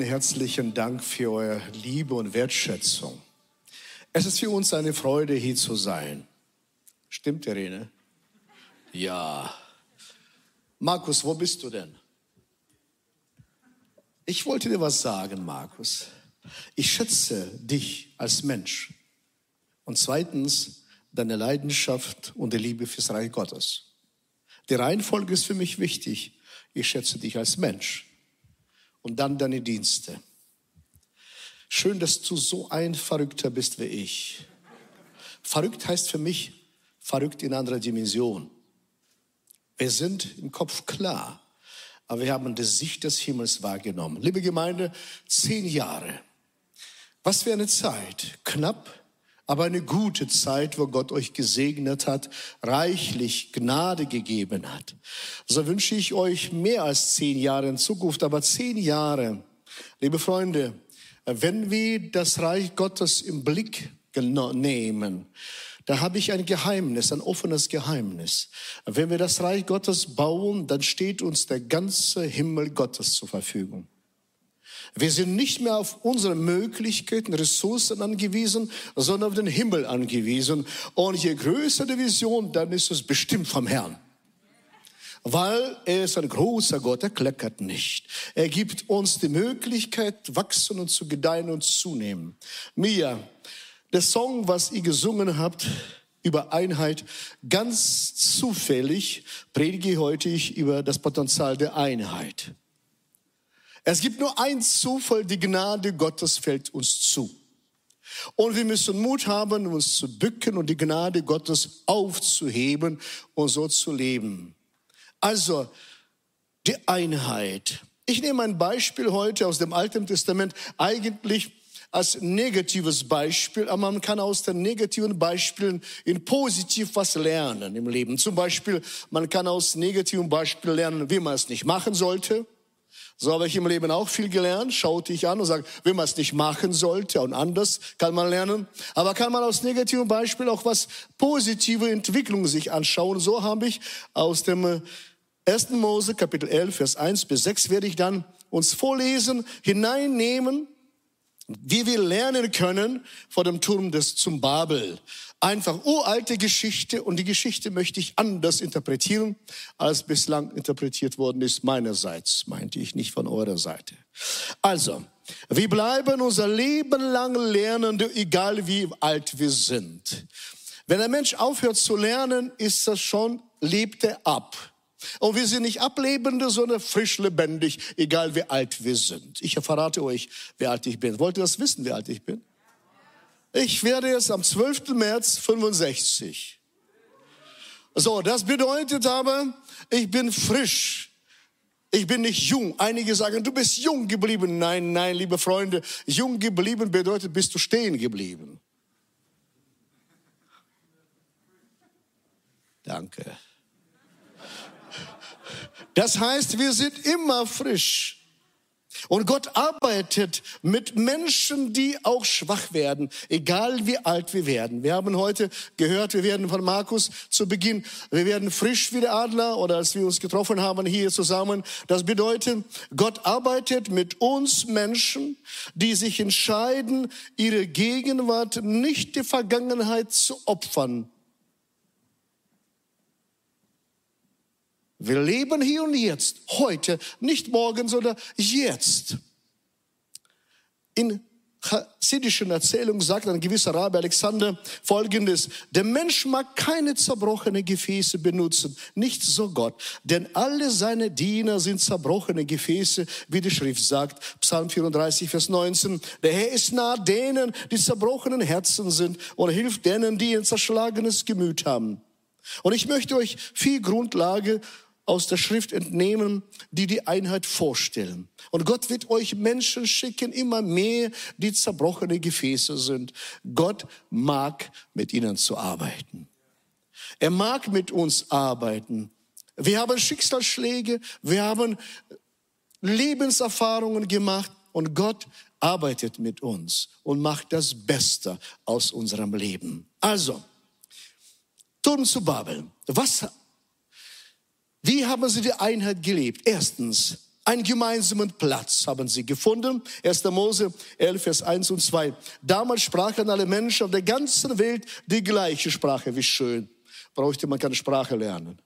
vielen herzlichen Dank für eure Liebe und Wertschätzung. Es ist für uns eine Freude, hier zu sein. Stimmt, Irene? Ja. Markus, wo bist du denn? Ich wollte dir was sagen, Markus. Ich schätze dich als Mensch. Und zweitens deine Leidenschaft und die Liebe fürs Reich Gottes. Die Reihenfolge ist für mich wichtig. Ich schätze dich als Mensch und dann deine Dienste. Schön, dass du so ein Verrückter bist wie ich. Verrückt heißt für mich verrückt in anderer Dimension. Wir sind im Kopf klar, aber wir haben die Sicht des Himmels wahrgenommen. Liebe Gemeinde, zehn Jahre. Was für eine Zeit. Knapp, aber eine gute Zeit, wo Gott euch gesegnet hat, reichlich Gnade gegeben hat. So wünsche ich euch mehr als zehn Jahre in Zukunft, aber zehn Jahre. Liebe Freunde, wenn wir das Reich Gottes im Blick nehmen, da habe ich ein Geheimnis, ein offenes Geheimnis. Wenn wir das Reich Gottes bauen, dann steht uns der ganze Himmel Gottes zur Verfügung. Wir sind nicht mehr auf unsere Möglichkeiten, Ressourcen angewiesen, sondern auf den Himmel angewiesen. Und je größer die Vision, dann ist es bestimmt vom Herrn. Weil er ist ein großer Gott, er kleckert nicht. Er gibt uns die Möglichkeit, wachsen und zu gedeihen und zunehmen. Mia, der Song, was ihr gesungen habt, über Einheit, ganz zufällig predige heute ich über das Potenzial der Einheit. Es gibt nur ein Zufall, die Gnade Gottes fällt uns zu. Und wir müssen Mut haben, uns zu bücken und die Gnade Gottes aufzuheben und so zu leben. Also die Einheit. Ich nehme ein Beispiel heute aus dem Alten Testament, eigentlich als negatives Beispiel, aber man kann aus den negativen Beispielen in positiv was lernen im Leben. Zum Beispiel, man kann aus negativen Beispielen lernen, wie man es nicht machen sollte. So habe ich im Leben auch viel gelernt. Schaute ich an und sage, wie man es nicht machen sollte und anders kann man lernen. Aber kann man aus negativen Beispielen auch was positive Entwicklungen sich anschauen. So habe ich aus dem 1. Äh, Mose Kapitel 11, Vers 1 bis 6 werde ich dann uns vorlesen, hineinnehmen, wie wir lernen können vor dem Turm des zum Babel. Einfach uralte Geschichte und die Geschichte möchte ich anders interpretieren, als bislang interpretiert worden ist meinerseits, meinte ich nicht von eurer Seite. Also, wir bleiben unser Leben lang Lernende, egal wie alt wir sind. Wenn ein Mensch aufhört zu lernen, ist das schon, lebt er ab. Und wir sind nicht Ablebende, sondern frisch lebendig, egal wie alt wir sind. Ich verrate euch, wie alt ich bin. Wollt ihr das wissen, wie alt ich bin? Ich werde jetzt am 12. März 65. So, das bedeutet aber, ich bin frisch. Ich bin nicht jung. Einige sagen, du bist jung geblieben. Nein, nein, liebe Freunde, jung geblieben bedeutet, bist du stehen geblieben. Danke. Das heißt, wir sind immer frisch. Und Gott arbeitet mit Menschen, die auch schwach werden, egal wie alt wir werden. Wir haben heute gehört, wir werden von Markus zu Beginn, wir werden frisch wie der Adler oder als wir uns getroffen haben hier zusammen. Das bedeutet, Gott arbeitet mit uns Menschen, die sich entscheiden, ihre Gegenwart nicht der Vergangenheit zu opfern, Wir leben hier und jetzt, heute, nicht morgen, sondern jetzt. In chassidischen Erzählungen sagt ein gewisser Rabbi Alexander folgendes, der Mensch mag keine zerbrochene Gefäße benutzen, nicht so Gott, denn alle seine Diener sind zerbrochene Gefäße, wie die Schrift sagt, Psalm 34, Vers 19, der Herr ist nah denen, die zerbrochenen Herzen sind und hilft denen, die ein zerschlagenes Gemüt haben. Und ich möchte euch viel Grundlage aus der Schrift entnehmen, die die Einheit vorstellen. Und Gott wird euch Menschen schicken, immer mehr, die zerbrochene Gefäße sind. Gott mag mit ihnen zu arbeiten. Er mag mit uns arbeiten. Wir haben Schicksalsschläge, wir haben Lebenserfahrungen gemacht und Gott arbeitet mit uns und macht das Beste aus unserem Leben. Also, Turm zu Babel. Was wie haben sie die Einheit gelebt? Erstens, Einen gemeinsamen Platz haben sie gefunden. 1. Mose 11, Vers 1 und 2. Damals sprachen alle Menschen auf der ganzen Welt die gleiche Sprache. Wie schön. Brauchte man keine Sprache lernen.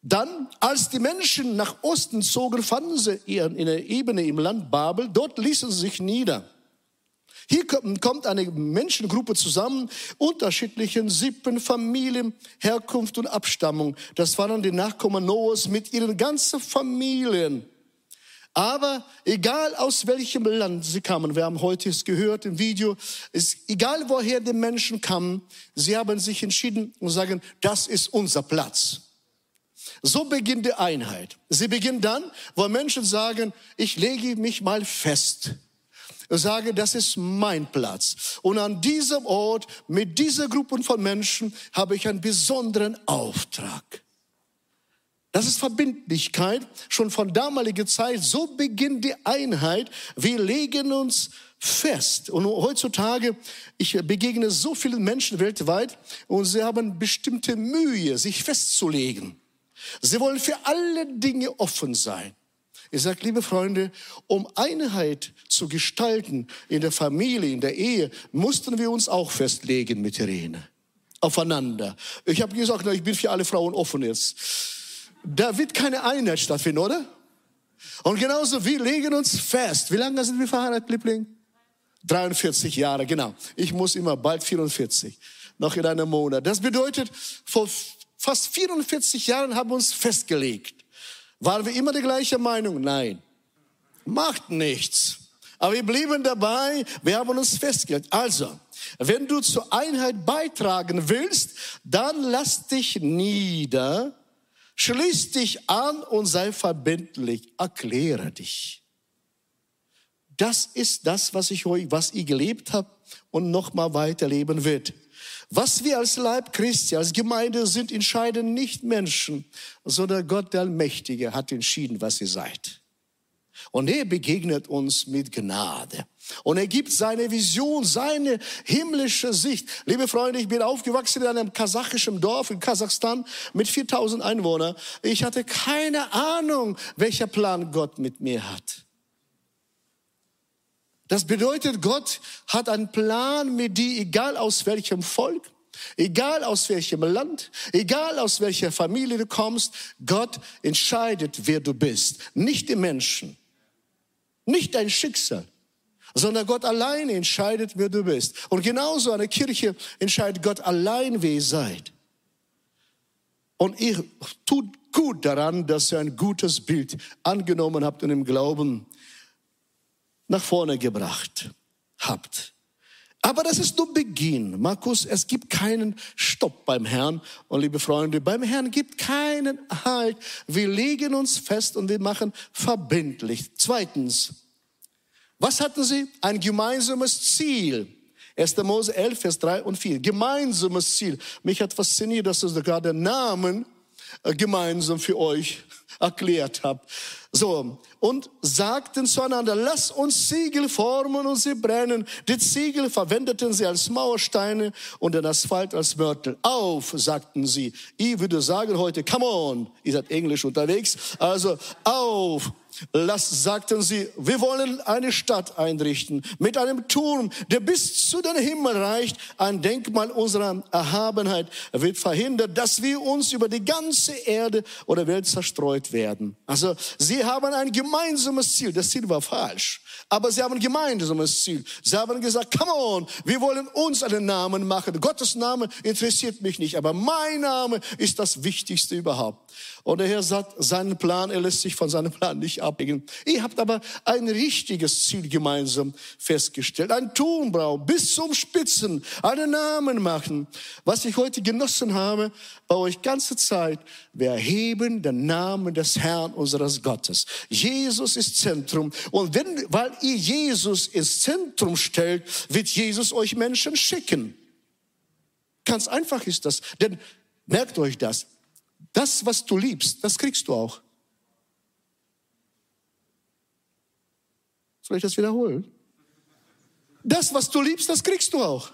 Dann, als die Menschen nach Osten zogen, fanden sie in einer Ebene im Land Babel. Dort ließen sie sich nieder. Hier kommt eine Menschengruppe zusammen, unterschiedlichen Sippen, Familien, Herkunft und Abstammung. Das waren die Nachkommen Noahs mit ihren ganzen Familien. Aber egal aus welchem Land sie kamen, wir haben heute es gehört im Video, ist egal woher die Menschen kamen, sie haben sich entschieden und sagen, das ist unser Platz. So beginnt die Einheit. Sie beginnt dann, wo Menschen sagen, ich lege mich mal fest sage, das ist mein Platz. Und an diesem Ort, mit dieser Gruppe von Menschen, habe ich einen besonderen Auftrag. Das ist Verbindlichkeit. Schon von damaliger Zeit, so beginnt die Einheit. Wir legen uns fest. Und heutzutage, ich begegne so vielen Menschen weltweit und sie haben bestimmte Mühe, sich festzulegen. Sie wollen für alle Dinge offen sein. Ich sage, liebe Freunde, um Einheit zu gestalten in der Familie, in der Ehe, mussten wir uns auch festlegen mit Irene. Aufeinander. Ich habe gesagt, na, ich bin für alle Frauen offen jetzt. Da wird keine Einheit stattfinden, oder? Und genauso, wir legen uns fest. Wie lange sind wir verheiratet, Liebling? 43 Jahre, genau. Ich muss immer bald 44. Noch in einem Monat. Das bedeutet, vor fast 44 Jahren haben wir uns festgelegt. Waren wir immer die gleiche Meinung? Nein. Macht nichts. Aber wir blieben dabei, wir haben uns festgelegt. Also, wenn du zur Einheit beitragen willst, dann lass dich nieder, schließ dich an und sei verbindlich, erkläre dich. Das ist das, was ich was ich gelebt habe und noch mal weiterleben wird. Was wir als Leib Christi, als Gemeinde sind, entscheiden nicht Menschen, sondern Gott der Allmächtige hat entschieden, was ihr seid. Und er begegnet uns mit Gnade. Und er gibt seine Vision, seine himmlische Sicht. Liebe Freunde, ich bin aufgewachsen in einem kasachischen Dorf in Kasachstan mit 4000 Einwohnern. Ich hatte keine Ahnung, welcher Plan Gott mit mir hat. Das bedeutet, Gott hat einen Plan mit dir, egal aus welchem Volk, egal aus welchem Land, egal aus welcher Familie du kommst. Gott entscheidet, wer du bist, nicht die Menschen, nicht dein Schicksal, sondern Gott allein entscheidet, wer du bist. Und genauso eine Kirche entscheidet Gott allein, wer ihr seid. Und ihr tut gut daran, dass ihr ein gutes Bild angenommen habt und im Glauben nach vorne gebracht habt. Aber das ist nur Beginn. Markus, es gibt keinen Stopp beim Herrn. Und liebe Freunde, beim Herrn gibt keinen Halt. Wir legen uns fest und wir machen verbindlich. Zweitens, was hatten sie? Ein gemeinsames Ziel. 1. Mose 11, Vers 3 und 4. Gemeinsames Ziel. Mich hat fasziniert, dass sogar den Namen gemeinsam für euch erklärt habt. So, und sagten zueinander, lass uns Ziegel formen und sie brennen. Die Ziegel verwendeten sie als Mauersteine und den Asphalt als Mörtel. Auf, sagten sie. Ich würde sagen heute, come on. Ihr seid englisch unterwegs. Also, auf. Lass, sagten sie, wir wollen eine Stadt einrichten mit einem Turm, der bis zu den Himmel reicht. Ein Denkmal unserer Erhabenheit wird verhindert, dass wir uns über die ganze Erde oder Welt zerstreut werden. Also sie haben ein gemeinsames Ziel. Das Ziel war falsch. Aber sie haben ein gemeinsames Ziel. Sie haben gesagt, come on, wir wollen uns einen Namen machen. Gottes Name interessiert mich nicht, aber mein Name ist das Wichtigste überhaupt. Und der Herr sagt, seinen Plan, er lässt sich von seinem Plan nicht ablegen. Ihr habt aber ein richtiges Ziel gemeinsam festgestellt. Ein Turmbrau bis zum Spitzen, einen Namen machen. Was ich heute genossen habe bei euch ganze Zeit, wir erheben den Namen des Herrn unseres Gottes. Jesus ist Zentrum. Und wenn, weil ihr Jesus ins Zentrum stellt, wird Jesus euch Menschen schicken. Ganz einfach ist das. Denn merkt euch das. Das, was du liebst, das kriegst du auch. Soll ich das wiederholen? Das, was du liebst, das kriegst du auch.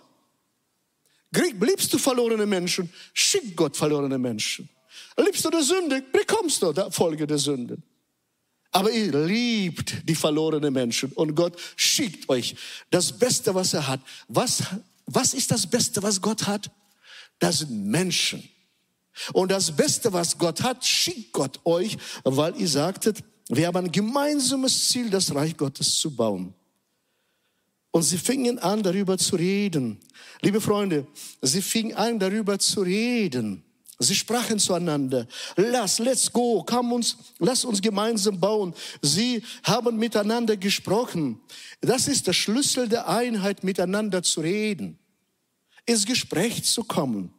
Liebst du verlorene Menschen, schick Gott verlorene Menschen. Liebst du die Sünde, bekommst du die Folge der Sünden. Aber ihr liebt die verlorenen Menschen und Gott schickt euch das Beste, was er hat. Was, was ist das Beste, was Gott hat? Das sind Menschen. Und das Beste, was Gott hat, schickt Gott euch, weil ihr sagtet, wir haben ein gemeinsames Ziel, das Reich Gottes zu bauen. Und sie fingen an, darüber zu reden. Liebe Freunde, sie fingen an, darüber zu reden. Sie sprachen zueinander. Lass, let's go, komm uns, lass uns gemeinsam bauen. Sie haben miteinander gesprochen. Das ist der Schlüssel der Einheit, miteinander zu reden, ins Gespräch zu kommen.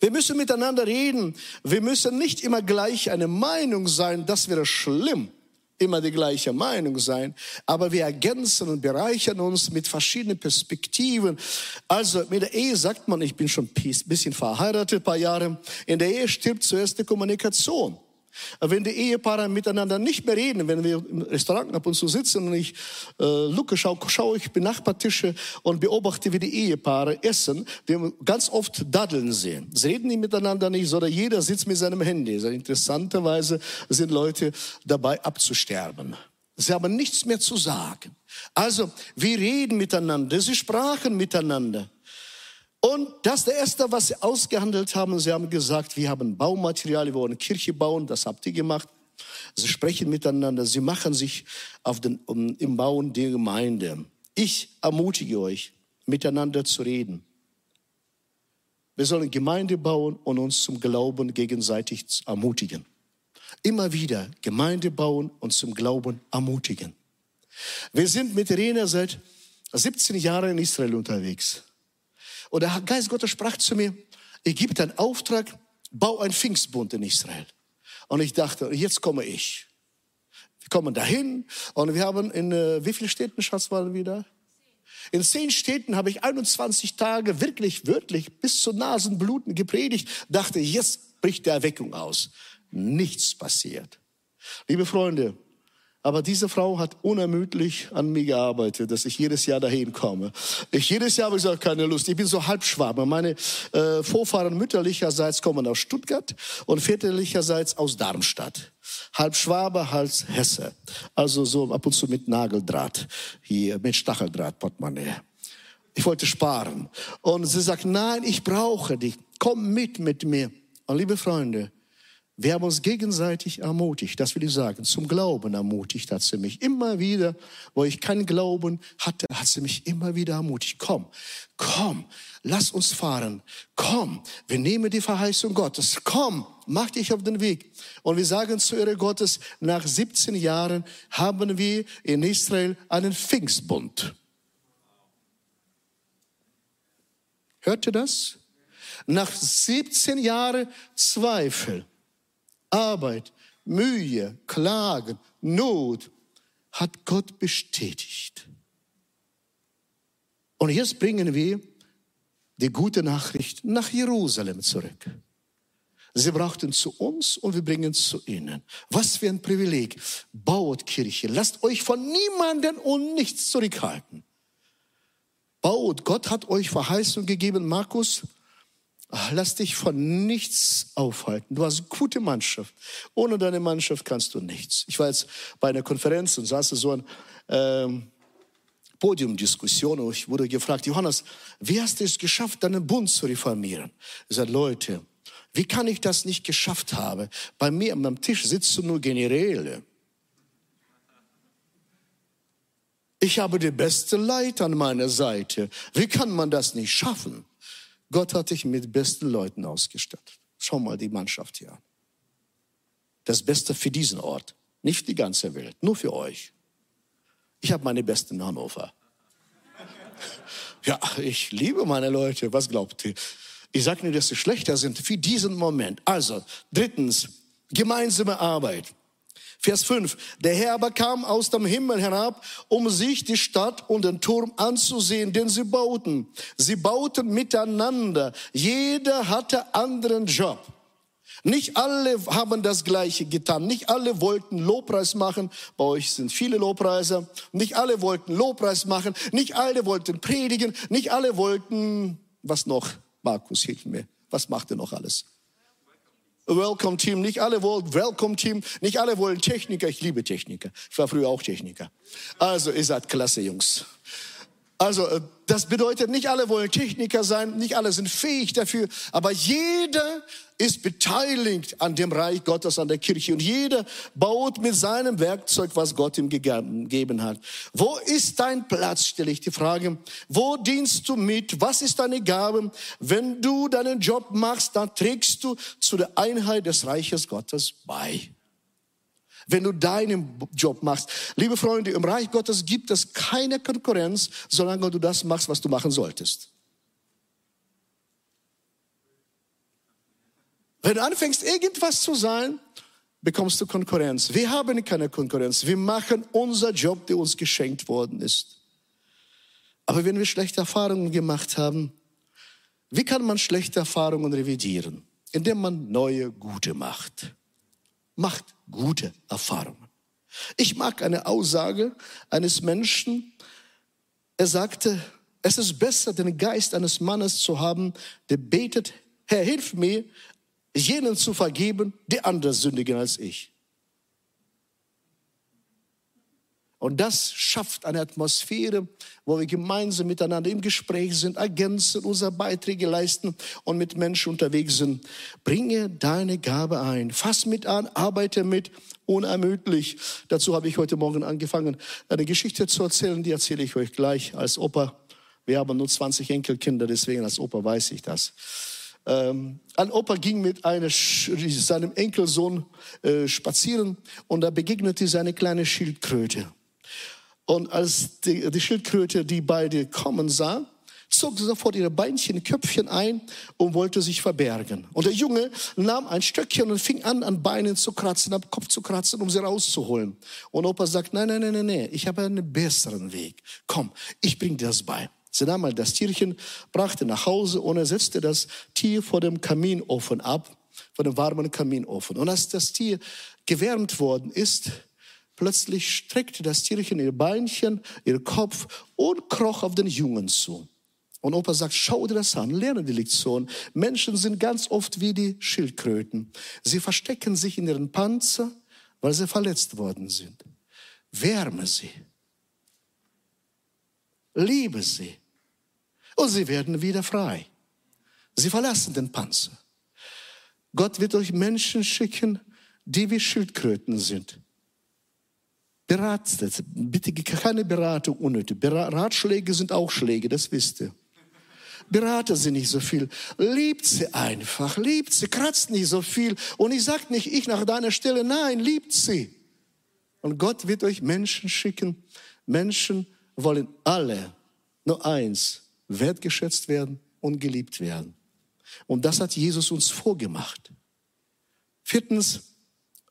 Wir müssen miteinander reden. Wir müssen nicht immer gleich eine Meinung sein. Das wäre schlimm immer die gleiche Meinung sein, aber wir ergänzen und bereichern uns mit verschiedenen Perspektiven. Also mit der Ehe sagt man, ich bin schon ein bisschen verheiratet, ein paar Jahre, in der Ehe stirbt zuerst die Kommunikation. Wenn die Ehepaare miteinander nicht mehr reden, wenn wir im Restaurant ab und zu sitzen und ich äh, lucke, schaue schau ich Benachbartische und beobachte, wie die Ehepaare essen, wir ganz oft daddeln sehen. Sie reden nicht miteinander nicht, sondern jeder sitzt mit seinem Handy. Also interessanterweise sind Leute dabei abzusterben. Sie haben nichts mehr zu sagen. Also, wir reden miteinander, sie sprachen miteinander. Und das ist der erste, was sie ausgehandelt haben. Sie haben gesagt, wir haben Baumaterial, wir wollen Kirche bauen, das habt ihr gemacht. Sie sprechen miteinander, sie machen sich auf den, um, im Bauen der Gemeinde. Ich ermutige euch, miteinander zu reden. Wir sollen Gemeinde bauen und uns zum Glauben gegenseitig ermutigen. Immer wieder Gemeinde bauen und zum Glauben ermutigen. Wir sind mit Rena seit 17 Jahren in Israel unterwegs. Und der Geist Gottes sprach zu mir, ich gebe dir einen Auftrag, bau ein Pfingstbund in Israel. Und ich dachte, jetzt komme ich. Wir kommen dahin und wir haben in äh, wie vielen Städten, Schatz, waren wir da? In zehn Städten habe ich 21 Tage wirklich, wörtlich bis zu Nasenbluten gepredigt, dachte, jetzt bricht der Erweckung aus. Nichts passiert. Liebe Freunde, aber diese Frau hat unermüdlich an mir gearbeitet, dass ich jedes Jahr dahin komme. Ich jedes Jahr habe gesagt, keine Lust. Ich bin so Halbschwabe. Meine äh, Vorfahren mütterlicherseits kommen aus Stuttgart und väterlicherseits aus Darmstadt. Halb Schwabe, halb Hesse. Also so ab und zu mit Nageldraht hier, mit Stacheldraht, Portemonnaie. Ich wollte sparen. Und sie sagt, nein, ich brauche dich. Komm mit mit mir. Und liebe Freunde, wir haben uns gegenseitig ermutigt, das will ich sagen, zum Glauben ermutigt hat sie mich. Immer wieder, wo ich keinen Glauben hatte, hat sie mich immer wieder ermutigt. Komm, komm, lass uns fahren. Komm, wir nehmen die Verheißung Gottes. Komm, mach dich auf den Weg. Und wir sagen zu Ehre Gottes, nach 17 Jahren haben wir in Israel einen Pfingstbund. Hört ihr das? Nach 17 Jahren Zweifel Arbeit, Mühe, Klagen, Not hat Gott bestätigt. Und jetzt bringen wir die gute Nachricht nach Jerusalem zurück. Sie brachten zu uns und wir bringen zu ihnen. Was für ein Privileg. Baut Kirche. Lasst euch von niemandem und nichts zurückhalten. Baut. Gott hat euch Verheißung gegeben, Markus Lass dich von nichts aufhalten. Du hast eine gute Mannschaft. Ohne deine Mannschaft kannst du nichts. Ich war jetzt bei einer Konferenz und saß so eine ähm, Podiumdiskussion und ich wurde gefragt, Johannes, wie hast du es geschafft, deinen Bund zu reformieren? Ich sage, Leute, wie kann ich das nicht geschafft haben? Bei mir am Tisch sitzen nur Generäle. Ich habe die beste Leiter an meiner Seite. Wie kann man das nicht schaffen? Gott hat dich mit besten Leuten ausgestattet. Schau mal die Mannschaft hier an. Das Beste für diesen Ort, nicht die ganze Welt, nur für euch. Ich habe meine Besten in Hannover. Ja, ich liebe meine Leute. Was glaubt ihr? Ich sage nicht, dass sie schlechter sind für diesen Moment. Also, drittens, gemeinsame Arbeit. Vers 5. Der Herr aber kam aus dem Himmel herab, um sich die Stadt und den Turm anzusehen, den sie bauten. Sie bauten miteinander. Jeder hatte anderen Job. Nicht alle haben das Gleiche getan. Nicht alle wollten Lobpreis machen. Bei euch sind viele Lobpreiser. Nicht alle wollten Lobpreis machen. Nicht alle wollten predigen. Nicht alle wollten, was noch? Markus, hilf mir. Was macht ihr noch alles? Welcome Team, nicht alle wollen Welcome Team, nicht alle wollen Techniker. Ich liebe Techniker. Ich war früher auch Techniker. Also, ihr seid klasse Jungs. Also, äh, das bedeutet, nicht alle wollen Techniker sein, nicht alle sind fähig dafür, aber jeder ist beteiligt an dem Reich Gottes, an der Kirche und jeder baut mit seinem Werkzeug, was Gott ihm gegeben hat. Wo ist dein Platz, stelle ich die Frage. Wo dienst du mit? Was ist deine Gabe? Wenn du deinen Job machst, dann trägst du zu der Einheit des Reiches Gottes bei wenn du deinen Job machst. Liebe Freunde, im Reich Gottes gibt es keine Konkurrenz, solange du das machst, was du machen solltest. Wenn du anfängst, irgendwas zu sein, bekommst du Konkurrenz. Wir haben keine Konkurrenz. Wir machen unser Job, der uns geschenkt worden ist. Aber wenn wir schlechte Erfahrungen gemacht haben, wie kann man schlechte Erfahrungen revidieren? Indem man neue, gute macht macht gute Erfahrungen. Ich mag eine Aussage eines Menschen. Er sagte, es ist besser, den Geist eines Mannes zu haben, der betet, Herr, hilf mir, jenen zu vergeben, die anders sündigen als ich. Und das schafft eine Atmosphäre, wo wir gemeinsam miteinander im Gespräch sind, ergänzen, unsere Beiträge leisten und mit Menschen unterwegs sind. Bringe deine Gabe ein. Fass mit an, arbeite mit, unermüdlich. Dazu habe ich heute Morgen angefangen, eine Geschichte zu erzählen, die erzähle ich euch gleich als Opa. Wir haben nur 20 Enkelkinder, deswegen als Opa weiß ich das. Ähm, ein Opa ging mit einer, seinem Enkelsohn äh, spazieren und da begegnete seine kleine Schildkröte. Und als die, die Schildkröte die beide kommen sah, zog sie sofort ihre Beinchen, Köpfchen ein und wollte sich verbergen. Und der Junge nahm ein Stöckchen und fing an, an Beinen zu kratzen, am Kopf zu kratzen, um sie rauszuholen. Und Opa sagt, nein, nein, nein, nein, nein, ich habe einen besseren Weg. Komm, ich bring dir das bei. Sie nahm mal das Tierchen, brachte nach Hause und er setzte das Tier vor dem Kaminofen ab, vor dem warmen Kaminofen. Und als das Tier gewärmt worden ist, Plötzlich streckte das Tierchen ihr Beinchen, ihr Kopf und kroch auf den Jungen zu. Und Opa sagt, schau dir das an, lerne die Lektion. Menschen sind ganz oft wie die Schildkröten. Sie verstecken sich in ihren Panzer, weil sie verletzt worden sind. Wärme sie. Liebe sie. Und sie werden wieder frei. Sie verlassen den Panzer. Gott wird euch Menschen schicken, die wie Schildkröten sind. Beratet, bitte keine Beratung unnötig. Ratschläge sind auch Schläge, das wisst ihr. Berate sie nicht so viel. Liebt sie einfach, liebt sie, kratzt nicht so viel. Und ich sage nicht, ich nach deiner Stelle, nein, liebt sie. Und Gott wird euch Menschen schicken. Menschen wollen alle nur eins, wertgeschätzt werden und geliebt werden. Und das hat Jesus uns vorgemacht. Viertens,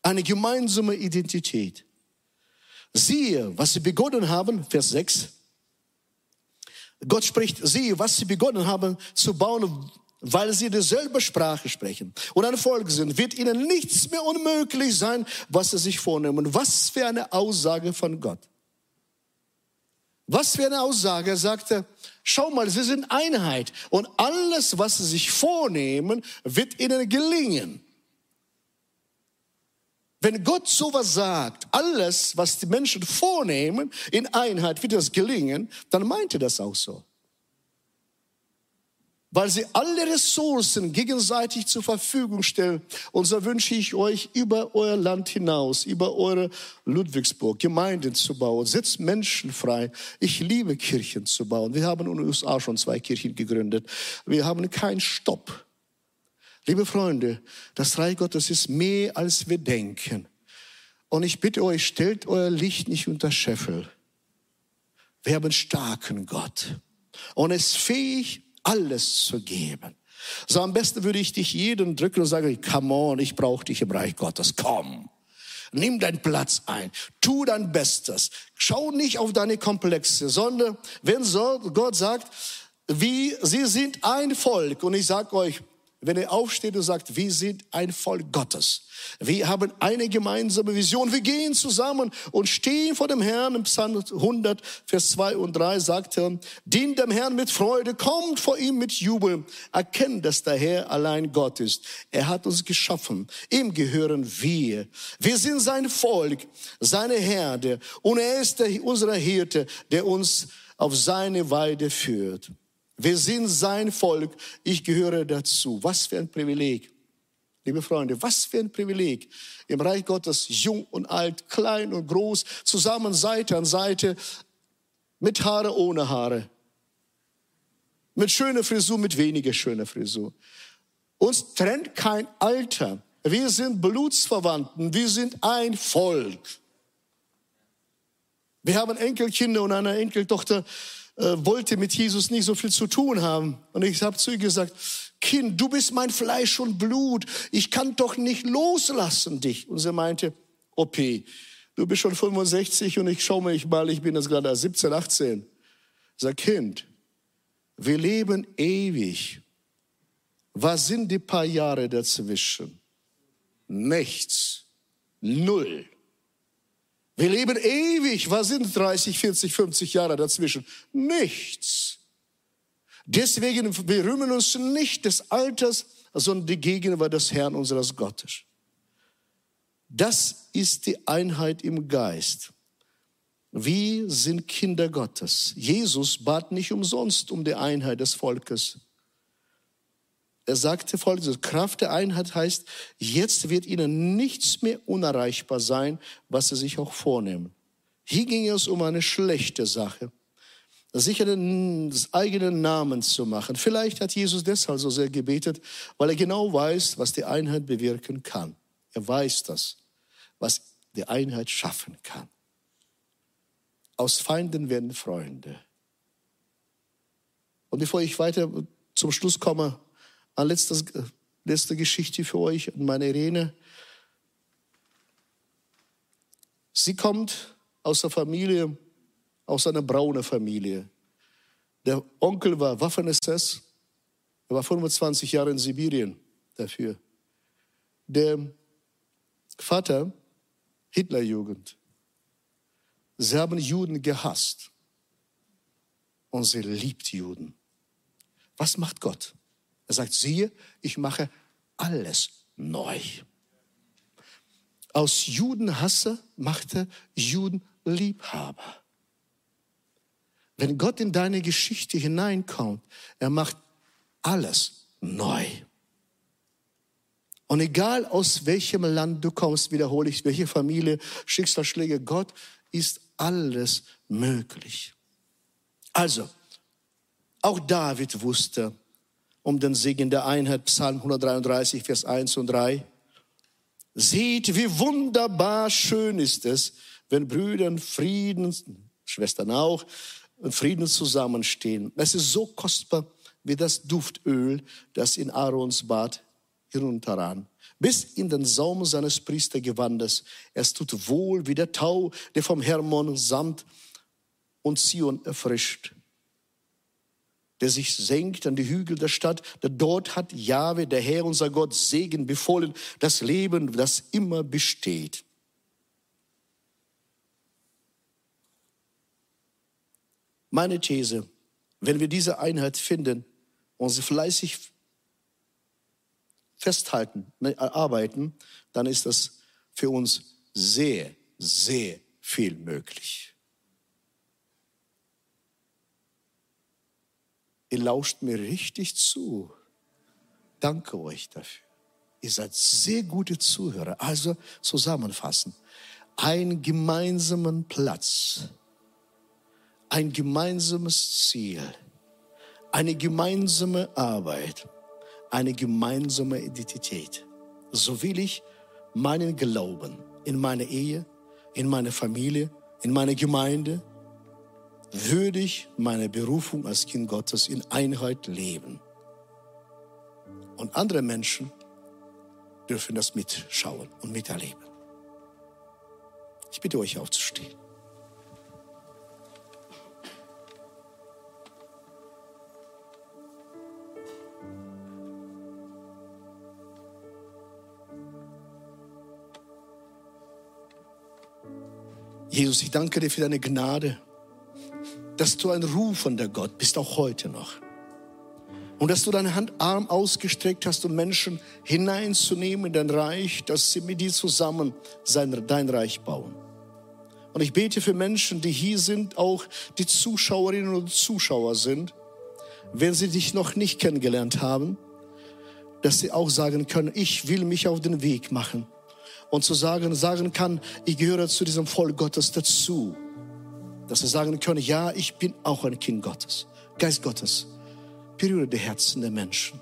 eine gemeinsame Identität. Siehe, was sie begonnen haben, Vers 6. Gott spricht, siehe, was sie begonnen haben zu bauen, weil sie dieselbe Sprache sprechen und ein Volk sind, wird ihnen nichts mehr unmöglich sein, was sie sich vornehmen. Was für eine Aussage von Gott. Was für eine Aussage. Er sagte, schau mal, sie sind Einheit und alles, was sie sich vornehmen, wird ihnen gelingen. Wenn Gott sowas sagt, alles, was die Menschen vornehmen, in Einheit wird das gelingen, dann meint er das auch so. Weil sie alle Ressourcen gegenseitig zur Verfügung stellen. Und so wünsche ich euch über euer Land hinaus, über eure Ludwigsburg, Gemeinden zu bauen. Setzt Menschen frei. Ich liebe Kirchen zu bauen. Wir haben in den USA schon zwei Kirchen gegründet. Wir haben keinen Stopp. Liebe Freunde, das Reich Gottes ist mehr, als wir denken. Und ich bitte euch, stellt euer Licht nicht unter Scheffel. Wir haben einen starken Gott und ist fähig, alles zu geben. So am besten würde ich dich jeden drücken und sagen, come on, ich brauche dich im Reich Gottes, komm. Nimm deinen Platz ein, tu dein Bestes. Schau nicht auf deine Komplexe, sondern wenn so Gott sagt, wie sie sind ein Volk und ich sage euch, wenn er aufsteht und sagt, wir sind ein Volk Gottes. Wir haben eine gemeinsame Vision. Wir gehen zusammen und stehen vor dem Herrn. Im Psalm 100, Vers 2 und 3 sagt er, dient dem Herrn mit Freude, kommt vor ihm mit Jubel. Erkennt, dass der Herr allein Gott ist. Er hat uns geschaffen. Ihm gehören wir. Wir sind sein Volk, seine Herde. Und er ist der, unser Hirte, der uns auf seine Weide führt. Wir sind sein Volk. Ich gehöre dazu. Was für ein Privileg. Liebe Freunde, was für ein Privileg. Im Reich Gottes jung und alt, klein und groß, zusammen Seite an Seite, mit Haare, ohne Haare. Mit schöner Frisur, mit weniger schöner Frisur. Uns trennt kein Alter. Wir sind Blutsverwandten. Wir sind ein Volk. Wir haben Enkelkinder und eine Enkeltochter äh, wollte mit Jesus nicht so viel zu tun haben. Und ich habe zu ihr gesagt, Kind, du bist mein Fleisch und Blut. Ich kann doch nicht loslassen dich. Und sie meinte, OP, du bist schon 65 und ich schaue mich mal, ich bin jetzt gerade 17, 18. Sag, Kind, wir leben ewig. Was sind die paar Jahre dazwischen? Nichts. Null. Wir leben ewig. Was sind 30, 40, 50 Jahre dazwischen? Nichts. Deswegen wir rühmen uns nicht des Alters, sondern die Gegenwart des Herrn unseres Gottes. Das ist die Einheit im Geist. Wir sind Kinder Gottes. Jesus bat nicht umsonst um die Einheit des Volkes. Er sagte folgendes, Kraft der Einheit heißt, jetzt wird ihnen nichts mehr unerreichbar sein, was sie sich auch vornehmen. Hier ging es um eine schlechte Sache, sich einen eigenen Namen zu machen. Vielleicht hat Jesus deshalb so sehr gebetet, weil er genau weiß, was die Einheit bewirken kann. Er weiß das, was die Einheit schaffen kann. Aus Feinden werden Freunde. Und bevor ich weiter zum Schluss komme, eine letzte, letzte Geschichte für euch an meine Irene. Sie kommt aus der Familie, aus einer braunen Familie. Der Onkel war Waffen-SS. Er war 25 Jahre in Sibirien dafür. Der Vater, Hitlerjugend. Sie haben Juden gehasst. Und sie liebt Juden. Was macht Gott? Er sagt, siehe, ich mache alles neu. Aus Judenhasser machte Judenliebhaber. Wenn Gott in deine Geschichte hineinkommt, er macht alles neu. Und egal aus welchem Land du kommst, wiederhole ich, welche Familie, Schicksalsschläge, Gott ist alles möglich. Also, auch David wusste, um den Segen der Einheit, Psalm 133, Vers 1 und 3. Seht, wie wunderbar schön ist es, wenn Brüder Frieden, Schwestern auch, Frieden zusammenstehen. Es ist so kostbar wie das Duftöl, das in Aarons Bad hinunterran, bis in den Saum seines Priestergewandes. Es tut wohl wie der Tau, der vom Hermon samt und Zion erfrischt der sich senkt an die Hügel der Stadt, dort hat Jahwe, der Herr, unser Gott, Segen befohlen, das Leben, das immer besteht. Meine These, wenn wir diese Einheit finden und sie fleißig festhalten, ne, arbeiten, dann ist das für uns sehr, sehr viel möglich. Ihr lauscht mir richtig zu. Danke euch dafür. Ihr seid sehr gute Zuhörer. Also zusammenfassen. Ein gemeinsamen Platz. Ein gemeinsames Ziel. Eine gemeinsame Arbeit. Eine gemeinsame Identität. So will ich meinen Glauben in meine Ehe, in meine Familie, in meine Gemeinde, würde ich meine Berufung als Kind Gottes in Einheit leben. Und andere Menschen dürfen das mitschauen und miterleben. Ich bitte euch aufzustehen. Jesus, ich danke dir für deine Gnade dass du ein rufender Gott bist, auch heute noch. Und dass du deine Hand arm ausgestreckt hast, um Menschen hineinzunehmen in dein Reich, dass sie mit dir zusammen sein, dein Reich bauen. Und ich bete für Menschen, die hier sind, auch die Zuschauerinnen und Zuschauer sind, wenn sie dich noch nicht kennengelernt haben, dass sie auch sagen können, ich will mich auf den Weg machen. Und zu sagen, sagen kann, ich gehöre zu diesem Volk Gottes dazu. Dass sie sagen können, ja, ich bin auch ein Kind Gottes. Geist Gottes, berühre die Herzen der Menschen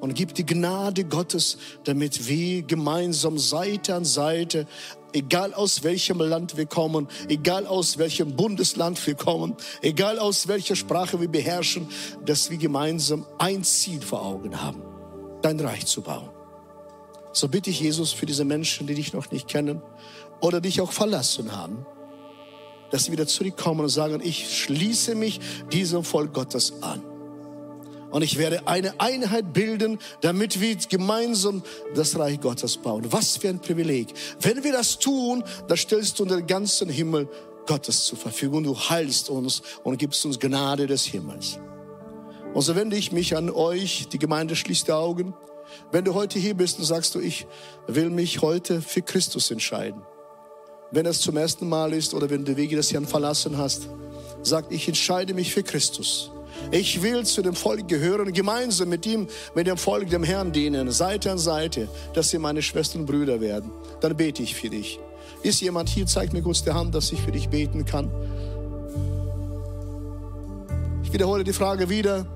und gib die Gnade Gottes, damit wir gemeinsam Seite an Seite, egal aus welchem Land wir kommen, egal aus welchem Bundesland wir kommen, egal aus welcher Sprache wir beherrschen, dass wir gemeinsam ein Ziel vor Augen haben, dein Reich zu bauen. So bitte ich Jesus für diese Menschen, die dich noch nicht kennen oder dich auch verlassen haben, dass sie wieder zurückkommen und sagen, ich schließe mich diesem Volk Gottes an. Und ich werde eine Einheit bilden, damit wir gemeinsam das Reich Gottes bauen. Was für ein Privileg. Wenn wir das tun, dann stellst du den ganzen Himmel Gottes zur Verfügung. Du heilst uns und gibst uns Gnade des Himmels. Und so wende ich mich an euch. Die Gemeinde schließt die Augen. Wenn du heute hier bist und sagst du, ich will mich heute für Christus entscheiden. Wenn es zum ersten Mal ist oder wenn du Wege des Herrn verlassen hast, sag, ich entscheide mich für Christus. Ich will zu dem Volk gehören, gemeinsam mit ihm, mit dem Volk, dem Herrn dienen, Seite an Seite, dass sie meine Schwestern und Brüder werden. Dann bete ich für dich. Ist jemand hier? Zeig mir kurz die Hand, dass ich für dich beten kann. Ich wiederhole die Frage wieder.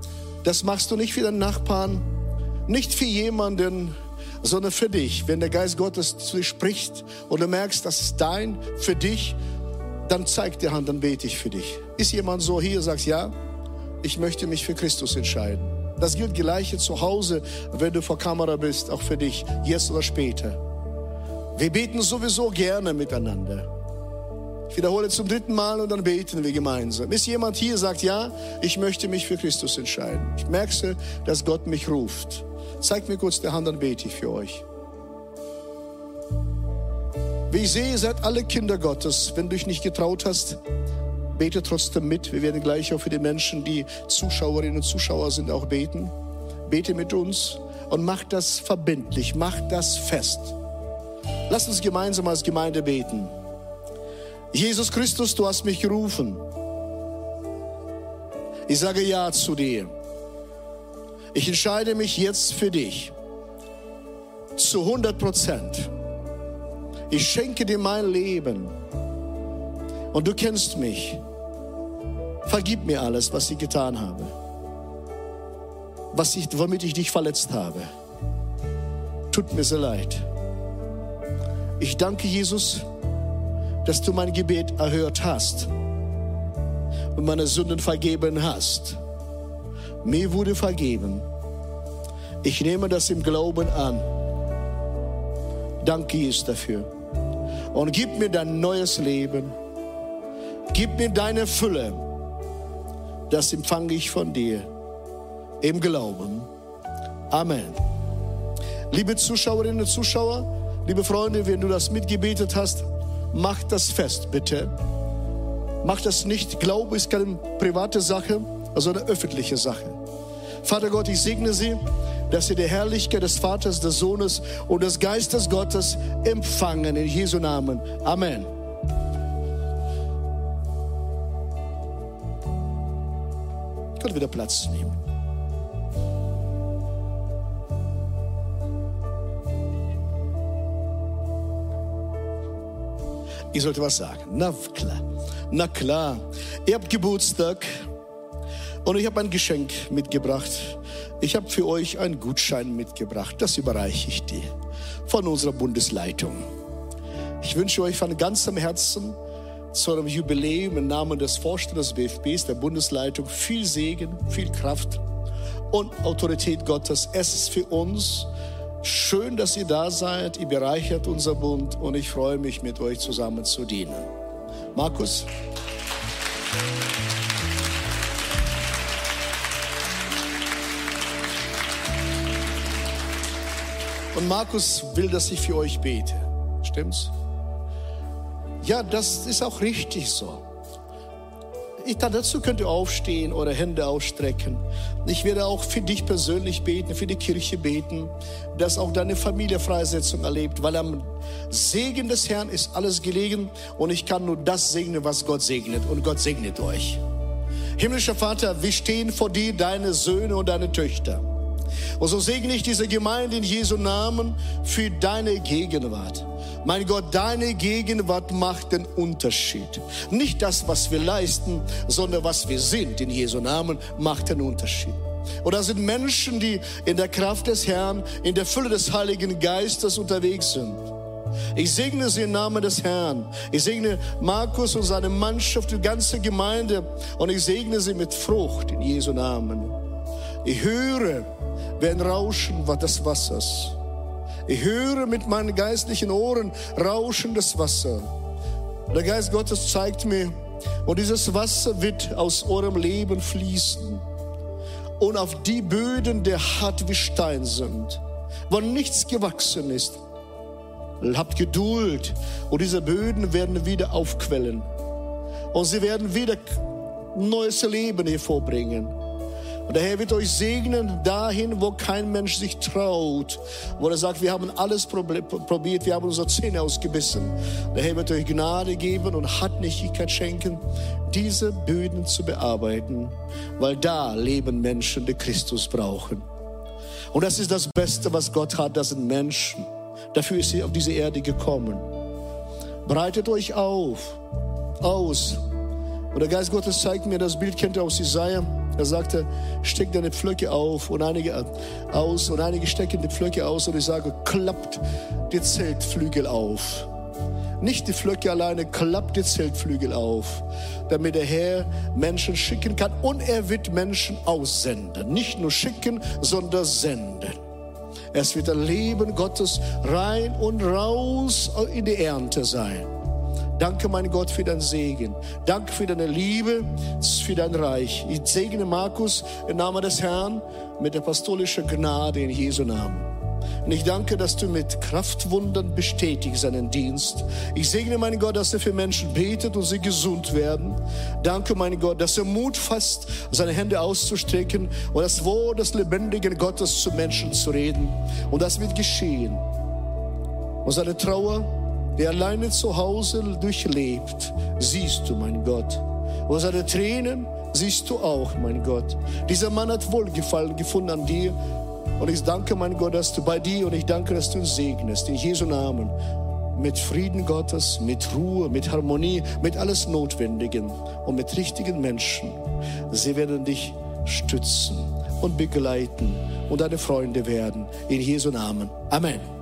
Das machst du nicht für deinen Nachbarn, nicht für jemanden, sondern für dich. Wenn der Geist Gottes zu dir spricht und du merkst, das ist dein, für dich, dann zeig die Hand, dann bete ich für dich. Ist jemand so hier, sagst ja, ich möchte mich für Christus entscheiden. Das gilt gleich zu Hause, wenn du vor Kamera bist, auch für dich, jetzt oder später. Wir beten sowieso gerne miteinander. Ich wiederhole zum dritten Mal und dann beten wir gemeinsam. Ist jemand hier, sagt, ja, ich möchte mich für Christus entscheiden. Ich merke, dass Gott mich ruft. Zeigt mir kurz die Hand, dann bete ich für euch. Wie ich sehe, seid alle Kinder Gottes. Wenn du dich nicht getraut hast, Bete trotzdem mit. Wir werden gleich auch für die Menschen, die Zuschauerinnen und Zuschauer sind, auch beten. Bete mit uns und mach das verbindlich, mach das fest. Lass uns gemeinsam als Gemeinde beten. Jesus Christus, du hast mich gerufen. Ich sage Ja zu dir. Ich entscheide mich jetzt für dich. Zu 100 Prozent. Ich schenke dir mein Leben. Und du kennst mich. Vergib mir alles, was ich getan habe. Was ich, womit ich dich verletzt habe. Tut mir sehr leid. Ich danke Jesus, dass du mein Gebet erhört hast und meine Sünden vergeben hast. Mir wurde vergeben. Ich nehme das im Glauben an. Danke Jesus dafür. Und gib mir dein neues Leben. Gib mir deine Fülle das empfange ich von dir im Glauben. Amen. Liebe Zuschauerinnen und Zuschauer, liebe Freunde, wenn du das mitgebetet hast, mach das fest, bitte. Mach das nicht. Glaube ist keine private Sache, sondern eine öffentliche Sache. Vater Gott, ich segne Sie, dass Sie die Herrlichkeit des Vaters, des Sohnes und des Geistes Gottes empfangen in Jesu Namen. Amen. Könnt wieder Platz nehmen. Ich sollte was sagen. Na klar. Na klar. Ihr habt Geburtstag und ich habe ein Geschenk mitgebracht. Ich habe für euch einen Gutschein mitgebracht. Das überreiche ich dir von unserer Bundesleitung. Ich wünsche euch von ganzem Herzen zu einem Jubiläum im Namen des Vorstandes des BFBs, der Bundesleitung, viel Segen, viel Kraft und Autorität Gottes. Es ist für uns schön, dass ihr da seid. Ihr bereichert unser Bund und ich freue mich, mit euch zusammen zu dienen. Markus. Und Markus will, dass ich für euch bete. Stimmt's? Ja, das ist auch richtig so. Ich, dazu könnt ihr aufstehen, eure Hände ausstrecken. Ich werde auch für dich persönlich beten, für die Kirche beten, dass auch deine Familie Freisetzung erlebt, weil am Segen des Herrn ist alles gelegen und ich kann nur das segnen, was Gott segnet und Gott segnet euch. Himmlischer Vater, wir stehen vor dir, deine Söhne und deine Töchter. Und so segne ich diese Gemeinde in Jesu Namen für deine Gegenwart. Mein Gott, deine Gegenwart macht den Unterschied. Nicht das, was wir leisten, sondern was wir sind in Jesu Namen macht den Unterschied. Und das sind Menschen, die in der Kraft des Herrn, in der Fülle des Heiligen Geistes unterwegs sind. Ich segne sie im Namen des Herrn. Ich segne Markus und seine Mannschaft, die ganze Gemeinde. Und ich segne sie mit Frucht in Jesu Namen. Ich höre, wie ein Rauschen des Wassers. Ich höre mit meinen geistlichen Ohren rauschendes Wasser. Der Geist Gottes zeigt mir, und dieses Wasser wird aus eurem Leben fließen. Und auf die Böden, die hart wie Stein sind, wo nichts gewachsen ist. Habt Geduld und diese Böden werden wieder aufquellen. Und sie werden wieder neues Leben hervorbringen. Und der Herr wird euch segnen dahin, wo kein Mensch sich traut, wo er sagt, wir haben alles probiert, wir haben unsere Zähne ausgebissen. Der Herr wird euch Gnade geben und Hartnäckigkeit schenken, diese Böden zu bearbeiten, weil da leben Menschen, die Christus brauchen. Und das ist das Beste, was Gott hat, das sind Menschen. Dafür ist sie auf diese Erde gekommen. Breitet euch auf, aus. Und der Geist Gottes zeigt mir das Bild, kennt ihr aus Isaiah? Er sagte, steck deine Pflöcke auf und einige aus und einige stecken die Pflöcke aus und ich sage, klappt die Zeltflügel auf. Nicht die Pflöcke alleine, klappt die Zeltflügel auf, damit der Herr Menschen schicken kann und er wird Menschen aussenden. Nicht nur schicken, sondern senden. Es wird ein Leben Gottes rein und raus in die Ernte sein. Danke, mein Gott, für deinen Segen. Danke für deine Liebe, für dein Reich. Ich segne Markus im Namen des Herrn mit der apostolischen Gnade in Jesu Namen. Und ich danke, dass du mit Kraftwundern bestätigst seinen Dienst. Ich segne, mein Gott, dass er für Menschen betet und sie gesund werden. Danke, mein Gott, dass er Mut fasst, seine Hände auszustrecken und das Wort des lebendigen Gottes zu Menschen zu reden. Und das wird geschehen. Und seine Trauer der alleine zu Hause durchlebt, siehst du, mein Gott. Und seine Tränen siehst du auch, mein Gott. Dieser Mann hat Wohlgefallen gefunden an dir. Und ich danke, mein Gott, dass du bei dir und ich danke, dass du uns segnest. In Jesu Namen. Mit Frieden Gottes, mit Ruhe, mit Harmonie, mit alles Notwendigen und mit richtigen Menschen. Sie werden dich stützen und begleiten und deine Freunde werden. In Jesu Namen. Amen.